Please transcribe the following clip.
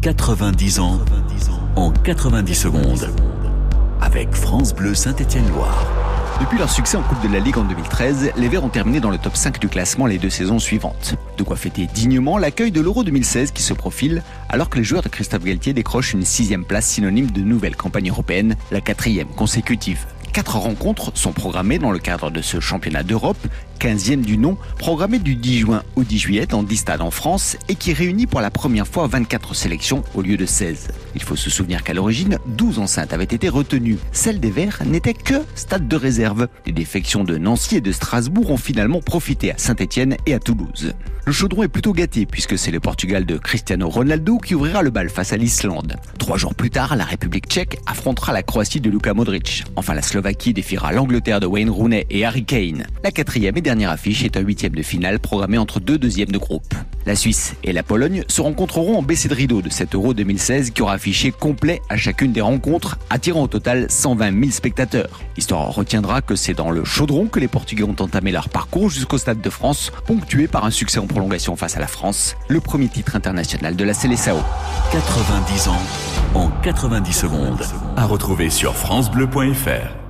90 ans en 90 secondes. Avec France Bleu Saint-Étienne-Loire. Depuis leur succès en Coupe de la Ligue en 2013, les Verts ont terminé dans le top 5 du classement les deux saisons suivantes. De quoi fêter dignement l'accueil de l'Euro 2016 qui se profile, alors que les joueurs de Christophe Galtier décrochent une sixième place synonyme de nouvelle campagne européenne, la quatrième consécutive. Quatre rencontres sont programmées dans le cadre de ce championnat d'Europe 15e du nom, programmé du 10 juin au 10 juillet dans 10 stades en France et qui réunit pour la première fois 24 sélections au lieu de 16. Il faut se souvenir qu'à l'origine, 12 enceintes avaient été retenues. Celle des Verts n'était que stade de réserve. Les défections de Nancy et de Strasbourg ont finalement profité à Saint-Etienne et à Toulouse. Le chaudron est plutôt gâté puisque c'est le Portugal de Cristiano Ronaldo qui ouvrira le bal face à l'Islande. Trois jours plus tard, la République tchèque affrontera la Croatie de Luka Modric. Enfin, la Slovaquie défiera l'Angleterre de Wayne Rooney et Harry Kane. La quatrième et dernière affiche est un huitième de finale programmé entre deux deuxièmes de groupe. La Suisse et la Pologne se rencontreront en baissée de rideau de cet Euro 2016 qui aura affiché complet à chacune des rencontres, attirant au total 120 000 spectateurs. L'histoire retiendra que c'est dans le chaudron que les Portugais ont entamé leur parcours jusqu'au Stade de France, ponctué par un succès en prolongation face à la France, le premier titre international de la Célessao. 90 ans en 90 secondes. À retrouver sur FranceBleu.fr.